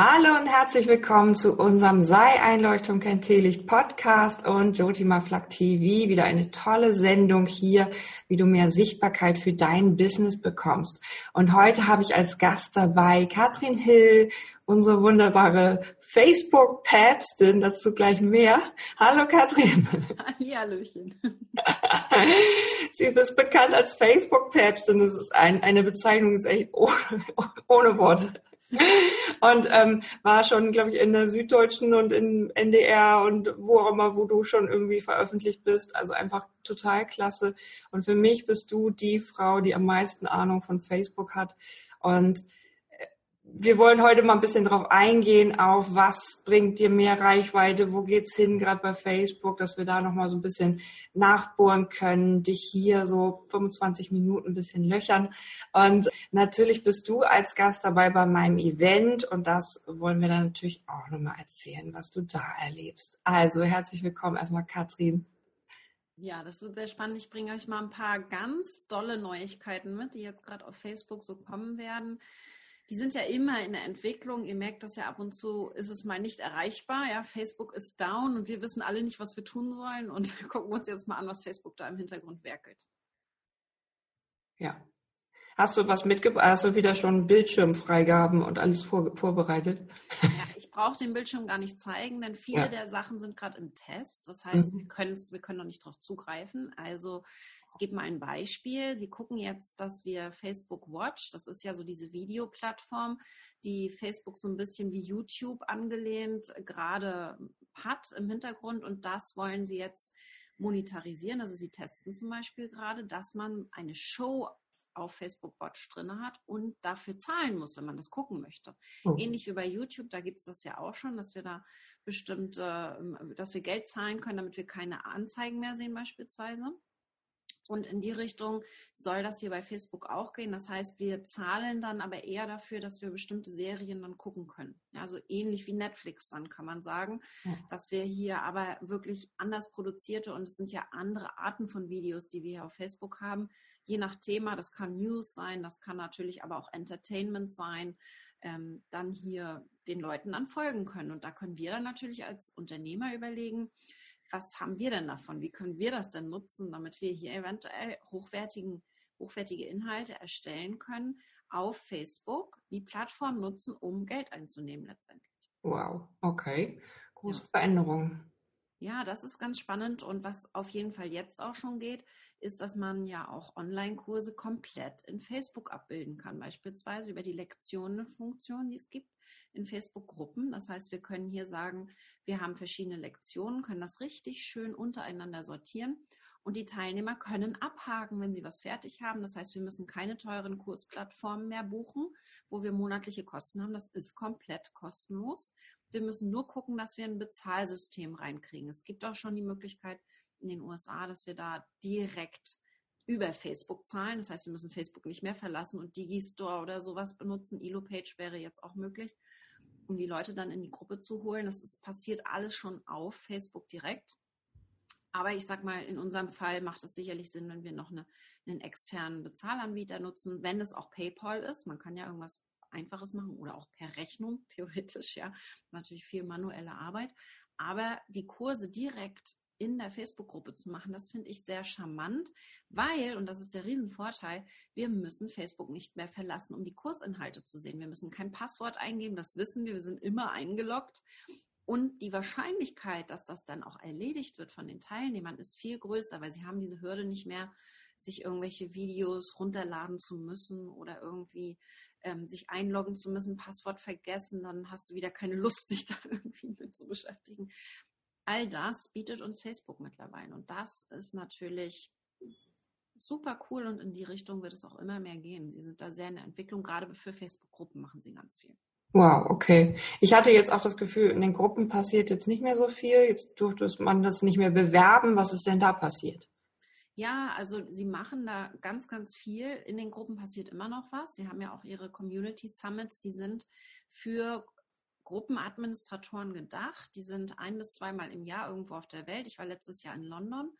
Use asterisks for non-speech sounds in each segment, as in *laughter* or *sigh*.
Hallo und herzlich willkommen zu unserem Sei Einleuchtung kein Teelicht Podcast und Jotima Flak TV. Wieder eine tolle Sendung hier, wie du mehr Sichtbarkeit für dein Business bekommst. Und heute habe ich als Gast dabei Katrin Hill, unsere wunderbare Facebook-Päpstin, dazu gleich mehr. Hallo Katrin. Hallöchen. *laughs* Sie ist bekannt als Facebook-Päpstin. Das ist ein, eine Bezeichnung, ist echt ohne, ohne Worte und ähm, war schon, glaube ich, in der Süddeutschen und im NDR und wo auch immer, wo du schon irgendwie veröffentlicht bist. Also einfach total klasse. Und für mich bist du die Frau, die am meisten Ahnung von Facebook hat. Und wir wollen heute mal ein bisschen drauf eingehen, auf was bringt dir mehr Reichweite, wo geht's hin, gerade bei Facebook, dass wir da nochmal so ein bisschen nachbohren können, dich hier so 25 Minuten ein bisschen löchern. Und natürlich bist du als Gast dabei bei meinem Event und das wollen wir dann natürlich auch nochmal erzählen, was du da erlebst. Also herzlich willkommen erstmal, Katrin. Ja, das wird sehr spannend. Ich bringe euch mal ein paar ganz dolle Neuigkeiten mit, die jetzt gerade auf Facebook so kommen werden die sind ja immer in der Entwicklung. Ihr merkt das ja ab und zu, ist es mal nicht erreichbar. Ja, Facebook ist down und wir wissen alle nicht, was wir tun sollen und *laughs* gucken uns jetzt mal an, was Facebook da im Hintergrund werkelt. Ja. Hast du was mitgebracht? Hast du wieder schon Bildschirmfreigaben und alles vor, vorbereitet? Ja, ich brauche den Bildschirm gar nicht zeigen, denn viele ja. der Sachen sind gerade im Test. Das heißt, mhm. wir, wir können noch nicht darauf zugreifen. Also gebe mal ein Beispiel. Sie gucken jetzt, dass wir Facebook Watch, das ist ja so diese Videoplattform, die Facebook so ein bisschen wie YouTube angelehnt gerade hat im Hintergrund und das wollen Sie jetzt monetarisieren. Also Sie testen zum Beispiel gerade, dass man eine Show auf Facebook Watch drin hat und dafür zahlen muss, wenn man das gucken möchte. Oh. Ähnlich wie bei YouTube, da gibt es das ja auch schon, dass wir da bestimmte, dass wir Geld zahlen können, damit wir keine Anzeigen mehr sehen beispielsweise. Und in die Richtung soll das hier bei Facebook auch gehen. Das heißt, wir zahlen dann aber eher dafür, dass wir bestimmte Serien dann gucken können. Ja, also ähnlich wie Netflix dann kann man sagen, ja. dass wir hier aber wirklich anders produzierte und es sind ja andere Arten von Videos, die wir hier auf Facebook haben. Je nach Thema, das kann News sein, das kann natürlich aber auch Entertainment sein, ähm, dann hier den Leuten dann folgen können. Und da können wir dann natürlich als Unternehmer überlegen, was haben wir denn davon? Wie können wir das denn nutzen, damit wir hier eventuell hochwertigen, hochwertige Inhalte erstellen können auf Facebook, die Plattform nutzen, um Geld einzunehmen letztendlich. Wow, okay. Große ja. Veränderung. Ja, das ist ganz spannend und was auf jeden Fall jetzt auch schon geht, ist, dass man ja auch Online-Kurse komplett in Facebook abbilden kann, beispielsweise über die Lektionenfunktion, die es gibt in Facebook-Gruppen. Das heißt, wir können hier sagen, wir haben verschiedene Lektionen, können das richtig schön untereinander sortieren und die Teilnehmer können abhaken, wenn sie was fertig haben. Das heißt, wir müssen keine teuren Kursplattformen mehr buchen, wo wir monatliche Kosten haben. Das ist komplett kostenlos. Wir müssen nur gucken, dass wir ein Bezahlsystem reinkriegen. Es gibt auch schon die Möglichkeit in den USA, dass wir da direkt über Facebook zahlen. Das heißt, wir müssen Facebook nicht mehr verlassen und Digistore oder sowas benutzen. Elo-Page wäre jetzt auch möglich, um die Leute dann in die Gruppe zu holen. Das ist, passiert alles schon auf Facebook direkt. Aber ich sag mal, in unserem Fall macht es sicherlich Sinn, wenn wir noch eine, einen externen Bezahlanbieter nutzen, wenn es auch PayPal ist. Man kann ja irgendwas Einfaches machen oder auch per Rechnung, *laughs* theoretisch, ja. Natürlich viel manuelle Arbeit. Aber die Kurse direkt in der Facebook-Gruppe zu machen, das finde ich sehr charmant, weil, und das ist der Riesenvorteil, wir müssen Facebook nicht mehr verlassen, um die Kursinhalte zu sehen. Wir müssen kein Passwort eingeben, das wissen wir, wir sind immer eingeloggt. Und die Wahrscheinlichkeit, dass das dann auch erledigt wird von den Teilnehmern, ist viel größer, weil sie haben diese Hürde nicht mehr, sich irgendwelche Videos runterladen zu müssen oder irgendwie ähm, sich einloggen zu müssen, Passwort vergessen, dann hast du wieder keine Lust, *laughs* dich da irgendwie mit zu beschäftigen. All das bietet uns Facebook mittlerweile. Und das ist natürlich super cool und in die Richtung wird es auch immer mehr gehen. Sie sind da sehr in der Entwicklung, gerade für Facebook-Gruppen machen sie ganz viel. Wow, okay. Ich hatte jetzt auch das Gefühl, in den Gruppen passiert jetzt nicht mehr so viel. Jetzt durfte man das nicht mehr bewerben. Was ist denn da passiert? Ja, also sie machen da ganz, ganz viel. In den Gruppen passiert immer noch was. Sie haben ja auch ihre Community Summits, die sind für Gruppenadministratoren gedacht. Die sind ein bis zweimal im Jahr irgendwo auf der Welt. Ich war letztes Jahr in London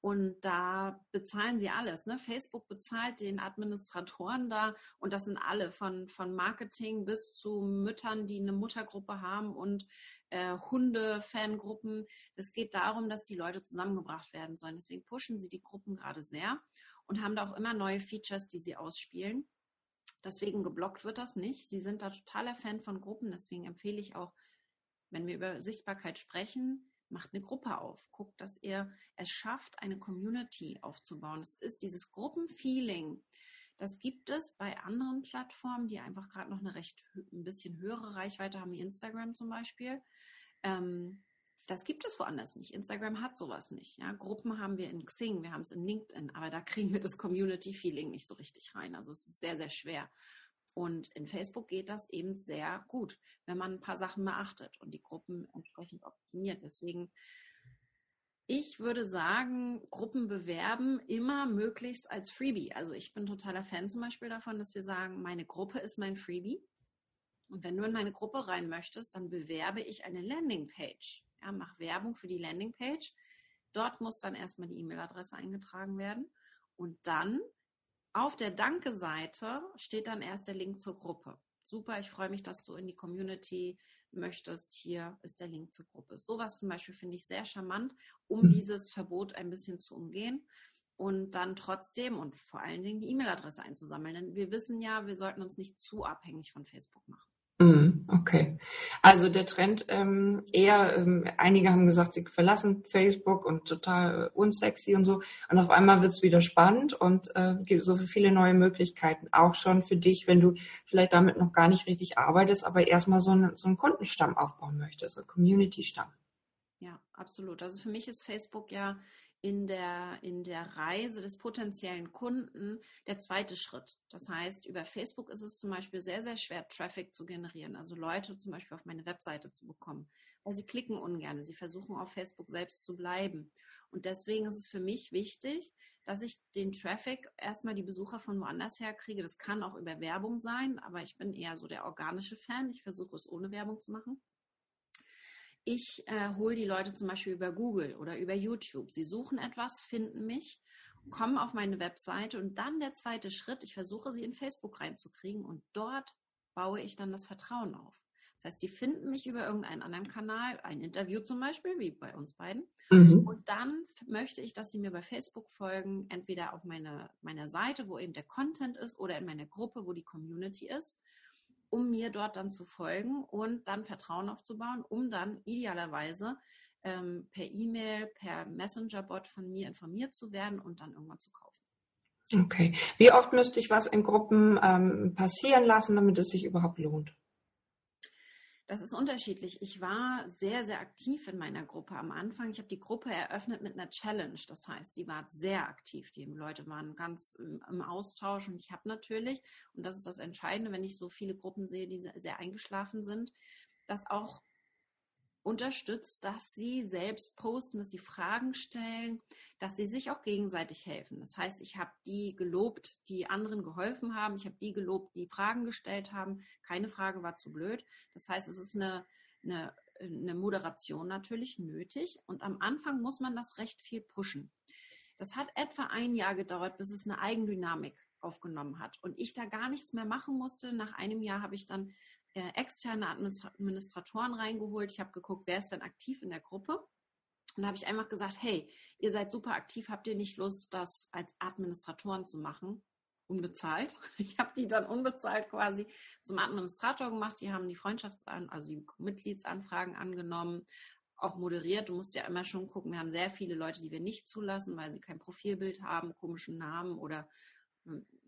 Und da bezahlen sie alles. Ne? Facebook bezahlt den Administratoren da und das sind alle von, von Marketing bis zu Müttern, die eine Muttergruppe haben und äh, Hunde-Fangruppen. Es geht darum, dass die Leute zusammengebracht werden sollen. Deswegen pushen sie die Gruppen gerade sehr und haben da auch immer neue Features, die sie ausspielen. Deswegen geblockt wird das nicht. Sie sind da totaler Fan von Gruppen. Deswegen empfehle ich auch, wenn wir über Sichtbarkeit sprechen, macht eine Gruppe auf, guckt, dass ihr es schafft, eine Community aufzubauen. Es ist dieses Gruppenfeeling. Das gibt es bei anderen Plattformen, die einfach gerade noch eine recht ein bisschen höhere Reichweite haben, wie Instagram zum Beispiel. Ähm, das gibt es woanders nicht. Instagram hat sowas nicht. Ja? Gruppen haben wir in Xing, wir haben es in LinkedIn, aber da kriegen wir das Community-Feeling nicht so richtig rein. Also es ist sehr, sehr schwer. Und in Facebook geht das eben sehr gut, wenn man ein paar Sachen beachtet und die Gruppen entsprechend optimiert. Deswegen, ich würde sagen, Gruppen bewerben immer möglichst als Freebie. Also ich bin totaler Fan zum Beispiel davon, dass wir sagen, meine Gruppe ist mein Freebie. Und wenn du in meine Gruppe rein möchtest, dann bewerbe ich eine Landingpage. Ja, mach Werbung für die Landingpage. Dort muss dann erstmal die E-Mail-Adresse eingetragen werden. Und dann auf der Danke-Seite steht dann erst der Link zur Gruppe. Super, ich freue mich, dass du in die Community möchtest. Hier ist der Link zur Gruppe. Sowas zum Beispiel finde ich sehr charmant, um mhm. dieses Verbot ein bisschen zu umgehen und dann trotzdem und vor allen Dingen die E-Mail-Adresse einzusammeln. Denn wir wissen ja, wir sollten uns nicht zu abhängig von Facebook machen. Mhm, okay. Also der Trend ähm, eher, ähm, einige haben gesagt, sie verlassen Facebook und total äh, unsexy und so. Und auf einmal wird es wieder spannend und äh, gibt so viele neue Möglichkeiten. Auch schon für dich, wenn du vielleicht damit noch gar nicht richtig arbeitest, aber erstmal so, ein, so einen Kundenstamm aufbauen möchtest, so einen Community-Stamm. Ja, absolut. Also für mich ist Facebook ja in der, in der Reise des potenziellen Kunden der zweite Schritt. Das heißt, über Facebook ist es zum Beispiel sehr, sehr schwer, Traffic zu generieren, also Leute zum Beispiel auf meine Webseite zu bekommen, weil sie klicken ungern, sie versuchen auf Facebook selbst zu bleiben. Und deswegen ist es für mich wichtig, dass ich den Traffic erstmal die Besucher von woanders her kriege. Das kann auch über Werbung sein, aber ich bin eher so der organische Fan. Ich versuche es ohne Werbung zu machen. Ich äh, hole die Leute zum Beispiel über Google oder über YouTube. Sie suchen etwas, finden mich, kommen auf meine Webseite und dann der zweite Schritt, ich versuche sie in Facebook reinzukriegen und dort baue ich dann das Vertrauen auf. Das heißt, sie finden mich über irgendeinen anderen Kanal, ein Interview zum Beispiel, wie bei uns beiden. Mhm. Und dann möchte ich, dass sie mir bei Facebook folgen, entweder auf meine, meiner Seite, wo eben der Content ist, oder in meiner Gruppe, wo die Community ist um mir dort dann zu folgen und dann Vertrauen aufzubauen, um dann idealerweise ähm, per E-Mail, per Messenger-Bot von mir informiert zu werden und dann irgendwann zu kaufen. Okay. Wie oft müsste ich was in Gruppen ähm, passieren lassen, damit es sich überhaupt lohnt? Das ist unterschiedlich. Ich war sehr, sehr aktiv in meiner Gruppe am Anfang. Ich habe die Gruppe eröffnet mit einer Challenge. Das heißt, sie war sehr aktiv. Die Leute waren ganz im, Austausch. Und ich habe natürlich, und das ist das Entscheidende, wenn ich so viele Gruppen sehe, die sehr eingeschlafen sind, dass auch unterstützt, dass sie selbst posten, dass sie Fragen stellen, dass sie sich auch gegenseitig helfen. Das heißt, ich habe die gelobt, die anderen geholfen haben. Ich habe die gelobt, die Fragen gestellt haben. Keine Frage war zu blöd. Das heißt, es ist eine, eine, eine Moderation natürlich nötig. Und am Anfang muss man das recht viel pushen. Das hat etwa ein Jahr gedauert, bis es eine Eigendynamik aufgenommen hat und ich da gar nichts mehr machen musste. Nach einem Jahr habe ich dann äh, externe Administratoren reingeholt. Ich habe geguckt, wer ist denn aktiv in der Gruppe. Und da habe ich einfach gesagt, hey, ihr seid super aktiv, habt ihr nicht Lust, das als Administratoren zu machen? Unbezahlt. *laughs* Ich habe die dann unbezahlt quasi zum Administrator gemacht. Die haben die Freundschaftsan, also die Mitgliedsanfragen angenommen, auch moderiert. Du musst ja immer schon gucken, wir haben sehr viele Leute, die wir nicht zulassen, weil sie kein Profilbild haben, komischen Namen oder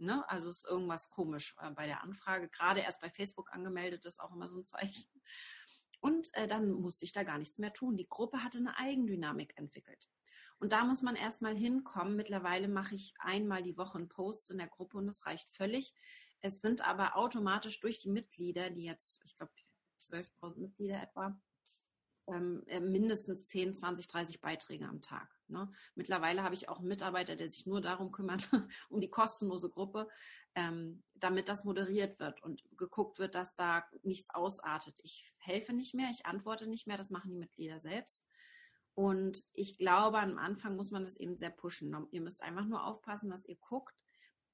Ne? Also ist irgendwas komisch äh, bei der Anfrage. Gerade erst bei Facebook angemeldet ist auch immer so ein Zeichen. Und äh, dann musste ich da gar nichts mehr tun. Die Gruppe hatte eine Eigendynamik entwickelt. Und da muss man erstmal hinkommen. Mittlerweile mache ich einmal die Woche einen Post in der Gruppe und das reicht völlig. Es sind aber automatisch durch die Mitglieder, die jetzt, ich glaube, 12.000 Mitglieder etwa, ähm, äh, mindestens 10, 20, 30 Beiträge am Tag. Ne? Mittlerweile habe ich auch einen Mitarbeiter, der sich nur darum kümmert, *laughs* um die kostenlose Gruppe, ähm, damit das moderiert wird und geguckt wird, dass da nichts ausartet. Ich helfe nicht mehr, ich antworte nicht mehr, das machen die Mitglieder selbst. Und ich glaube, am Anfang muss man das eben sehr pushen. Ihr müsst einfach nur aufpassen, dass ihr guckt,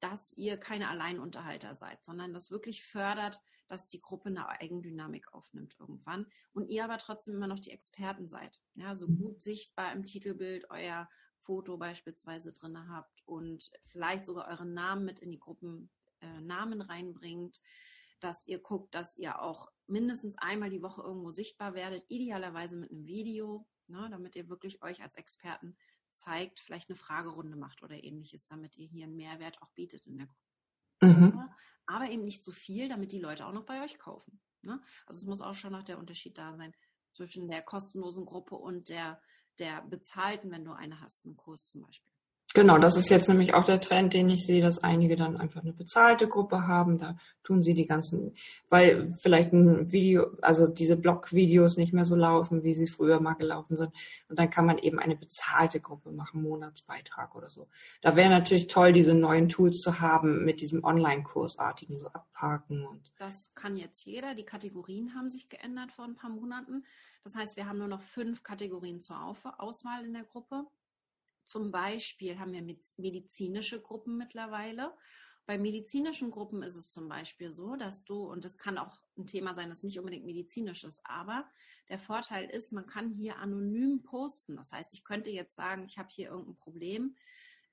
dass ihr keine Alleinunterhalter seid, sondern das wirklich fördert, dass die Gruppe eine Eigendynamik aufnimmt irgendwann und ihr aber trotzdem immer noch die Experten seid. Ja, so mhm. gut sichtbar im Titelbild euer Foto beispielsweise drin habt und vielleicht sogar euren Namen mit in die Gruppennamen äh, reinbringt, dass ihr guckt, dass ihr auch mindestens einmal die Woche irgendwo sichtbar werdet, idealerweise mit einem Video, ne, damit ihr wirklich euch als Experten zeigt, vielleicht eine Fragerunde macht oder ähnliches, damit ihr hier einen Mehrwert auch bietet in der Gruppe. Mhm. Aber eben nicht zu viel, damit die Leute auch noch bei euch kaufen. Ne? Also es muss auch schon noch der Unterschied da sein zwischen der kostenlosen Gruppe und der, der bezahlten, wenn du eine hast, einen Kurs zum Beispiel. Genau, das ist jetzt nämlich auch der Trend, den ich sehe, dass einige dann einfach eine bezahlte Gruppe haben. Da tun sie die ganzen, weil vielleicht ein Video, also diese Blog-Videos nicht mehr so laufen, wie sie früher mal gelaufen sind. Und dann kann man eben eine bezahlte Gruppe machen, Monatsbeitrag oder so. Da wäre natürlich toll, diese neuen Tools zu haben mit diesem Online-Kursartigen, so abparken und. Das kann jetzt jeder. Die Kategorien haben sich geändert vor ein paar Monaten. Das heißt, wir haben nur noch fünf Kategorien zur Auswahl in der Gruppe. Zum Beispiel haben wir medizinische Gruppen mittlerweile. Bei medizinischen Gruppen ist es zum Beispiel so, dass du, und das kann auch ein Thema sein, das nicht unbedingt medizinisch ist, aber der Vorteil ist, man kann hier anonym posten. Das heißt, ich könnte jetzt sagen, ich habe hier irgendein Problem,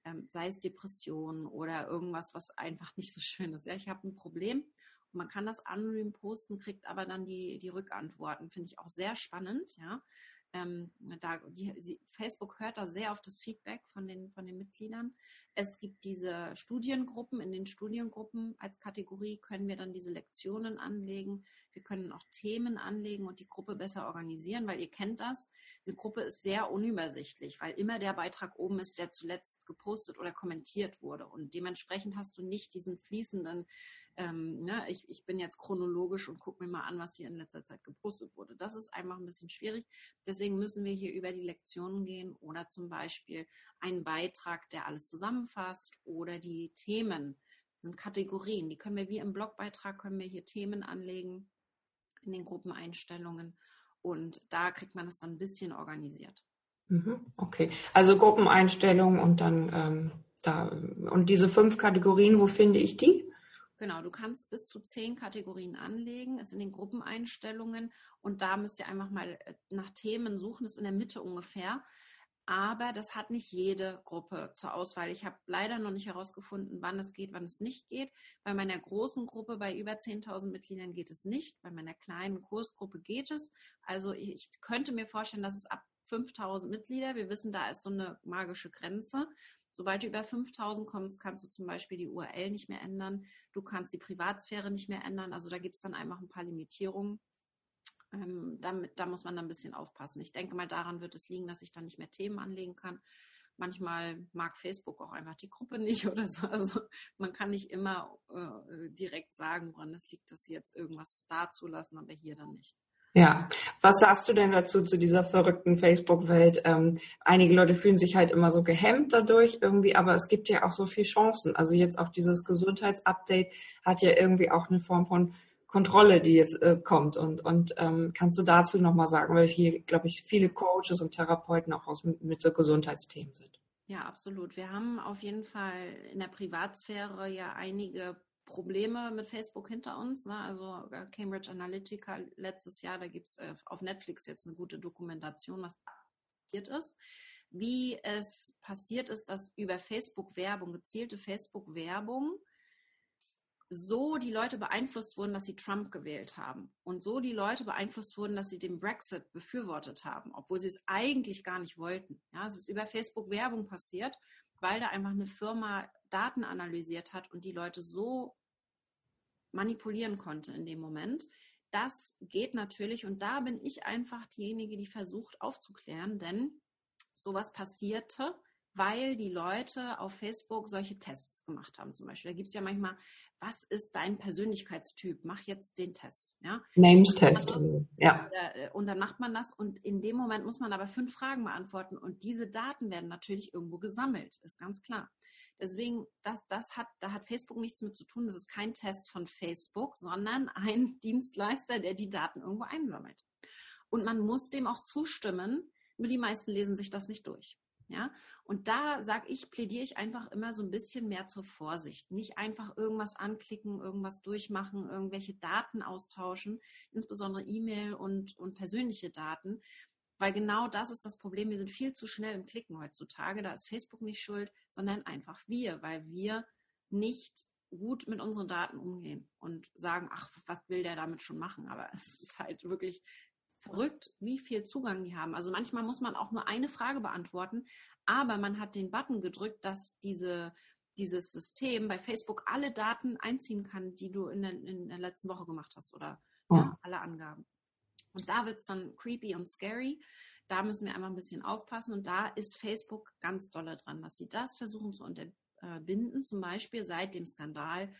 ähm, sei es Depression oder irgendwas, was einfach nicht so schön ist. Ja, ich habe ein Problem man kann das anonym posten, kriegt aber dann die, die Rückantworten. Finde ich auch sehr spannend, ja ähm, da, die, Facebook hört da sehr auf das Feedback von den, von den Mitgliedern. Es gibt diese Studiengruppen. In den Studiengruppen als Kategorie können wir dann diese Lektionen anlegen. Wir können auch Themen anlegen und die Gruppe besser organisieren, weil ihr kennt das. Eine Gruppe ist sehr unübersichtlich, weil immer der Beitrag oben ist, der zuletzt gepostet oder kommentiert wurde. Und dementsprechend hast du nicht diesen fließenden ähm, ne, ich, ich bin jetzt chronologisch und gucke mir mal an, was hier in letzter Zeit gepostet wurde. Das ist einfach ein bisschen schwierig. Deswegen müssen wir hier über die Lektionen gehen oder zum Beispiel einen Beitrag, der alles zusammenfasst oder die Themen sind Kategorien. Die können wir wie im Blogbeitrag, können wir hier Themen anlegen in den Gruppeneinstellungen und da kriegt man es dann ein bisschen organisiert. Mhm, okay, also Gruppeneinstellungen und dann ähm, da und diese fünf Kategorien, wo finde ich die? Genau, du kannst bis zu zehn Kategorien anlegen, ist in den Gruppeneinstellungen und da müsst ihr einfach mal äh, nach Themen suchen, ist in der Mitte ungefähr. Aber das hat nicht jede Gruppe zur Auswahl. Ich habe leider noch nicht herausgefunden, wann es geht, wann es nicht geht. Bei meiner großen Gruppe bei über 10.000 Mitgliedern geht es nicht. Bei meiner kleinen Kursgruppe geht es. Also ich, ich könnte mir vorstellen, dass es ab 5000 Mitglieder, wir wissen, da ist so eine magische Grenze, Sobald du über 5000 kommst, kannst du zum Beispiel die URL nicht mehr ändern. Du kannst die Privatsphäre nicht mehr ändern. Also da gibt es dann einfach ein paar Limitierungen. Ähm, damit, da muss man dann ein bisschen aufpassen. Ich denke mal, daran wird es liegen, dass ich dann nicht mehr Themen anlegen kann. Manchmal mag Facebook auch einfach die Gruppe *laughs* nicht oder so. Also man kann nicht immer äh, direkt sagen, woran es liegt, dass sie jetzt irgendwas da zulassen, aber hier dann nicht. Ja, was sagst du denn dazu, zu dieser verrückten Facebook-Welt? Ähm, einige Leute fühlen sich halt immer so gehemmt dadurch irgendwie, aber es gibt ja auch so viele Chancen. Also jetzt auch dieses Gesundheitsupdate hat ja irgendwie auch eine Form von Kontrolle, die jetzt äh, kommt. Und, und ähm, kannst du dazu nochmal sagen, weil hier, glaube ich, viele Coaches und Therapeuten auch aus, mit so Gesundheitsthemen sind. Ja, absolut. Wir haben auf jeden Fall in der Privatsphäre ja einige Probleme mit Facebook hinter uns. Ne? Also äh, Cambridge Analytica letztes Jahr, da gibt es äh, auf Netflix jetzt eine gute Dokumentation, was passiert ist. Wie es passiert ist, dass über Facebook-Werbung, gezielte Facebook-Werbung, so die Leute beeinflusst wurden, dass sie Trump gewählt haben und so die Leute beeinflusst wurden, dass sie den Brexit befürwortet haben, obwohl sie es eigentlich gar nicht wollten. Ja, es ist über Facebook Werbung passiert, weil da einfach eine Firma Daten analysiert hat und die Leute so manipulieren konnte in dem Moment. Das geht natürlich und da bin ich einfach diejenige, die versucht aufzuklären, denn sowas passierte weil die Leute auf Facebook solche Tests gemacht haben. Zum Beispiel, da gibt es ja manchmal, was ist dein Persönlichkeitstyp? Mach jetzt den Test. Ja? Names-Test. Ja. Äh, und dann macht man das und in dem Moment muss man aber fünf Fragen beantworten und diese Daten werden natürlich irgendwo gesammelt, ist ganz klar. Deswegen, das, das hat, da hat Facebook nichts mit zu tun. Das ist kein Test von Facebook, sondern ein *laughs* Dienstleister, der die Daten irgendwo einsammelt. Und man muss dem auch zustimmen, Nur die meisten lesen sich das nicht durch. Ja, und da sage ich, plädiere ich einfach immer so ein bisschen mehr zur Vorsicht. Nicht einfach irgendwas anklicken, irgendwas durchmachen, irgendwelche Daten austauschen, insbesondere E-Mail und, und persönliche Daten. Weil genau das ist das Problem. Wir sind viel zu schnell im Klicken heutzutage. Da ist Facebook nicht schuld, sondern einfach wir, weil wir nicht gut mit unseren Daten umgehen und sagen, ach, was will der damit schon machen? Aber *laughs* es ist halt wirklich verrückt, wie viel Zugang die haben. Also manchmal muss man auch nur eine Frage beantworten, aber man hat den Button gedrückt, dass diese, dieses System bei Facebook alle Daten einziehen kann, die du in der, in der letzten Woche gemacht hast oder ja. Ja, alle Angaben. Und da wird es dann creepy und scary. Da müssen wir einmal ein bisschen aufpassen. Und da ist Facebook ganz dolle dran, dass sie das versuchen zu unterbinden. Zum Beispiel seit dem Skandal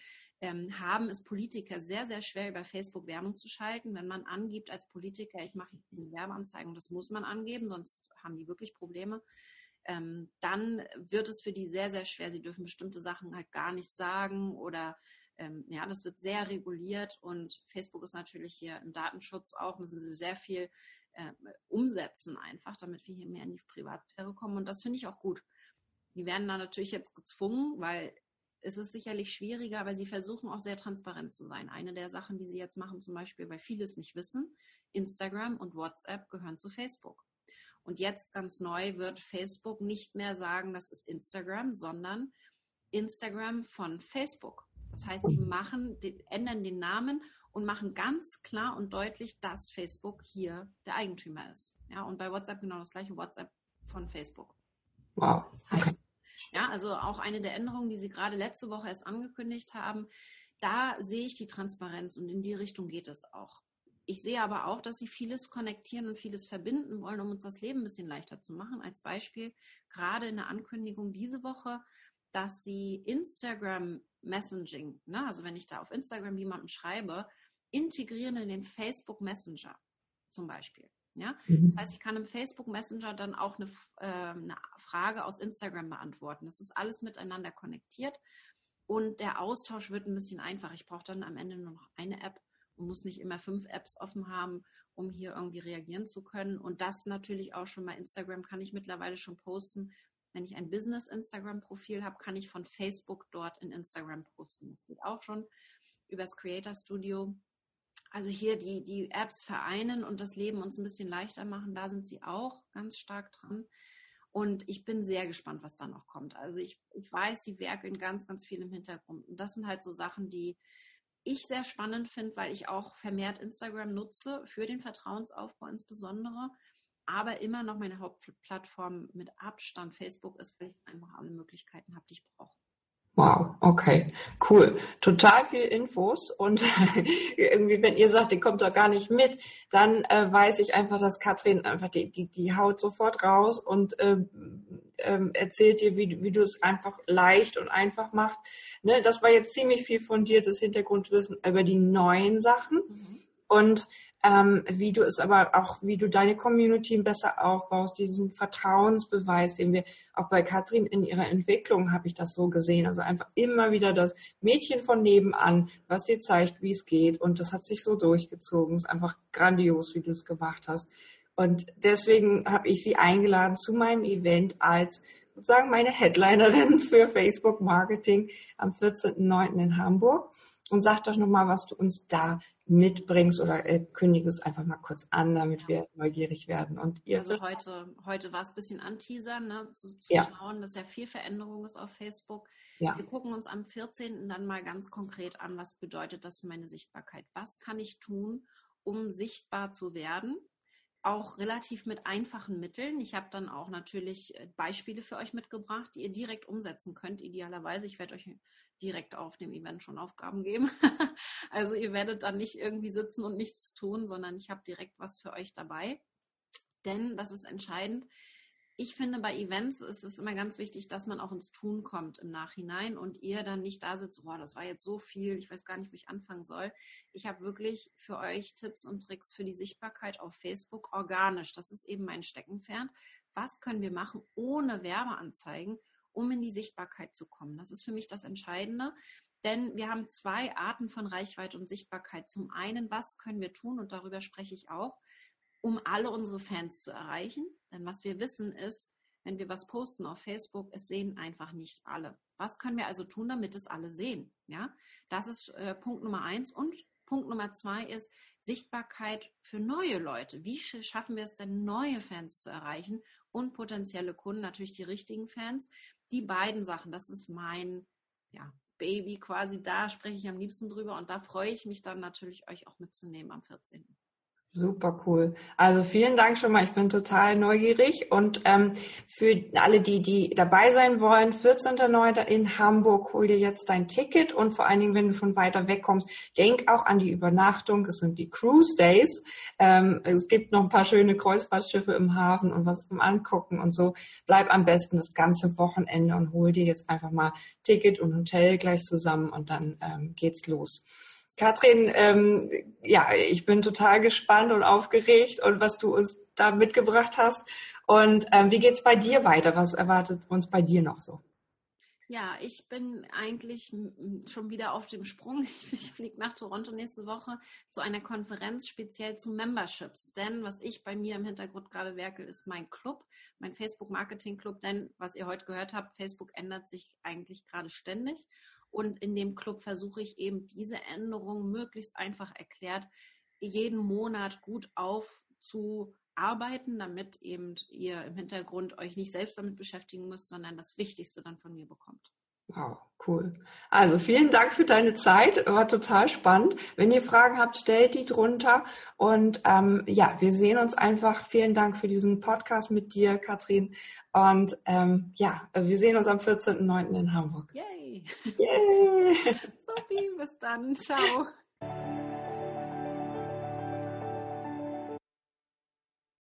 ähm, haben es Politiker sehr, sehr schwer, über Facebook Werbung zu schalten. Wenn man angibt als Politiker, ich mache eine Werbeanzeigen, das muss man angeben, sonst haben die wirklich Probleme. Ähm, dann wird es für die sehr, sehr schwer. Sie dürfen bestimmte Sachen halt gar nicht sagen oder ähm, ja, das wird sehr reguliert und Facebook ist natürlich hier im Datenschutz auch, müssen sie sehr viel äh, umsetzen einfach, damit wir hier mehr in die Privatsphäre kommen und das finde ich auch gut. Die werden dann natürlich jetzt gezwungen, weil es ist sicherlich schwieriger, aber sie versuchen auch sehr transparent zu sein. Eine der Sachen, die sie jetzt machen, zum Beispiel, weil viele es nicht wissen, Instagram und WhatsApp gehören zu Facebook. Und jetzt ganz neu wird Facebook nicht mehr sagen, das ist Instagram, sondern Instagram von Facebook. Das heißt, sie machen, ändern den Namen und machen ganz klar und deutlich, dass Facebook hier der Eigentümer ist. Ja, und bei WhatsApp genau das gleiche, WhatsApp von Facebook. Wow. Das heißt, ja, also auch eine der Änderungen, die Sie gerade letzte Woche erst angekündigt haben, da sehe ich die Transparenz und in die Richtung geht es auch. Ich sehe aber auch, dass Sie vieles konnektieren und vieles verbinden wollen, um uns das Leben ein bisschen leichter zu machen. Als Beispiel gerade in der Ankündigung diese Woche, dass Sie Instagram Messaging, ne, also wenn ich da auf Instagram jemandem schreibe, integrieren in den Facebook Messenger zum Beispiel. Ja? Mhm. Das heißt, ich kann im Facebook Messenger dann auch eine, äh, eine Frage aus Instagram beantworten. Das ist alles miteinander konnektiert und der Austausch wird ein bisschen einfacher. Ich brauche dann am Ende nur noch eine App und muss nicht immer fünf Apps offen haben, um hier irgendwie reagieren zu können. Und das natürlich auch schon bei Instagram kann ich mittlerweile schon posten. Wenn ich ein Business-Instagram-Profil habe, kann ich von Facebook dort in Instagram posten. Das geht auch schon übers Creator Studio also hier die, die Apps vereinen und das Leben uns ein bisschen leichter machen, da sind sie auch ganz stark dran. Und ich bin sehr gespannt, was da noch kommt. Also ich, ich weiß, sie werkeln ganz, ganz viel im Hintergrund. Und das sind halt so Sachen, die ich sehr spannend finde, weil ich auch vermehrt Instagram nutze, für den Vertrauensaufbau insbesondere. Aber immer noch meine Hauptplattform mit Abstand Facebook ist, weil ich einfach alle Möglichkeiten habe, die ich brauche. Wow, okay, cool. Total viel Infos und *laughs* irgendwie, wenn ihr sagt, die kommt doch gar nicht mit, dann äh, weiß ich einfach, dass Katrin einfach die, die, die haut sofort raus und äh, äh, erzählt dir, wie, wie du es einfach leicht und einfach machst. Ne, das war jetzt ziemlich viel fundiertes Hintergrundwissen über die neuen Sachen. Mhm. Und ähm, wie du es aber auch, wie du deine Community besser aufbaust, diesen Vertrauensbeweis, den wir auch bei Katrin in ihrer Entwicklung habe ich das so gesehen. Also einfach immer wieder das Mädchen von nebenan, was dir zeigt, wie es geht. Und das hat sich so durchgezogen. Es ist einfach grandios, wie du es gemacht hast. Und deswegen habe ich sie eingeladen zu meinem Event als sozusagen meine Headlinerin *laughs* für Facebook Marketing am 14.09. in Hamburg. Und sag doch nochmal, was du uns da mitbringst oder äh, kündige es einfach mal kurz an, damit ja. wir neugierig werden. Und ihr also heute, heute war es ein bisschen anteasern, ne, zu, zu ja. schauen, dass ja viel Veränderung ist auf Facebook. Ja. Wir gucken uns am 14. dann mal ganz konkret an, was bedeutet das für meine Sichtbarkeit? Was kann ich tun, um sichtbar zu werden? Auch relativ mit einfachen Mitteln. Ich habe dann auch natürlich äh, Beispiele für euch mitgebracht, die ihr direkt umsetzen könnt, idealerweise. Ich werde euch direkt auf dem Event schon Aufgaben geben. *laughs* also ihr werdet dann nicht irgendwie sitzen und nichts tun, sondern ich habe direkt was für euch dabei. Denn das ist entscheidend. Ich finde, bei Events ist es immer ganz wichtig, dass man auch ins Tun kommt im Nachhinein und ihr dann nicht da sitzt, boah, das war jetzt so viel, ich weiß gar nicht, wo ich anfangen soll. Ich habe wirklich für euch Tipps und Tricks für die Sichtbarkeit auf Facebook organisch. Das ist eben mein Steckenpferd. Was können wir machen ohne Werbeanzeigen? um in die Sichtbarkeit zu kommen. Das ist für mich das Entscheidende. Denn wir haben zwei Arten von Reichweite und Sichtbarkeit. Zum einen, was können wir tun, und darüber spreche ich auch, um alle unsere Fans zu erreichen. Denn was wir wissen ist, wenn wir was posten auf Facebook, es sehen einfach nicht alle. Was können wir also tun, damit es alle sehen? Ja, das ist äh, Punkt Nummer eins. Und Punkt Nummer zwei ist Sichtbarkeit für neue Leute. Wie schaffen wir es denn, neue Fans zu erreichen und potenzielle Kunden, natürlich die richtigen Fans? Die beiden Sachen, das ist mein ja, Baby quasi. Da spreche ich am liebsten drüber und da freue ich mich dann natürlich, euch auch mitzunehmen am 14. Super cool. Also vielen Dank schon mal. Ich bin total neugierig und ähm, für alle, die die dabei sein wollen, 14.09. in Hamburg, hol dir jetzt dein Ticket und vor allen Dingen, wenn du von weiter weg kommst, denk auch an die Übernachtung. Es sind die Cruise Days. Ähm, es gibt noch ein paar schöne Kreuzfahrtschiffe im Hafen und was zum Angucken und so. Bleib am besten das ganze Wochenende und hol dir jetzt einfach mal Ticket und Hotel gleich zusammen und dann ähm, geht's los. Katrin, ähm, ja, ich bin total gespannt und aufgeregt und was du uns da mitgebracht hast. Und ähm, wie geht's bei dir weiter? Was erwartet uns bei dir noch so? Ja, ich bin eigentlich schon wieder auf dem Sprung. *laughs* Ich, fliege nach Toronto nächste Woche zu einer Konferenz speziell zu Memberships. Denn was ich bei mir im Hintergrund gerade werkel, ist mein Club, mein Facebook Marketing Club. Denn was ihr heute gehört habt, Facebook ändert sich eigentlich gerade ständig. Und in dem Club versuche ich eben diese Änderungen möglichst einfach erklärt, jeden Monat gut aufzuarbeiten, damit eben ihr im Hintergrund euch nicht selbst damit beschäftigen müsst, sondern das Wichtigste dann von mir bekommt. Wow, cool. Also vielen Dank für deine Zeit. War total spannend. Wenn ihr Fragen habt, stellt die drunter. Und ähm, ja, wir sehen uns einfach. Vielen Dank für diesen Podcast mit dir, Katrin. Und ähm, ja, wir sehen uns am 14.09. in Hamburg. Yay! Yay! *laughs* Sophie, bis dann. Ciao.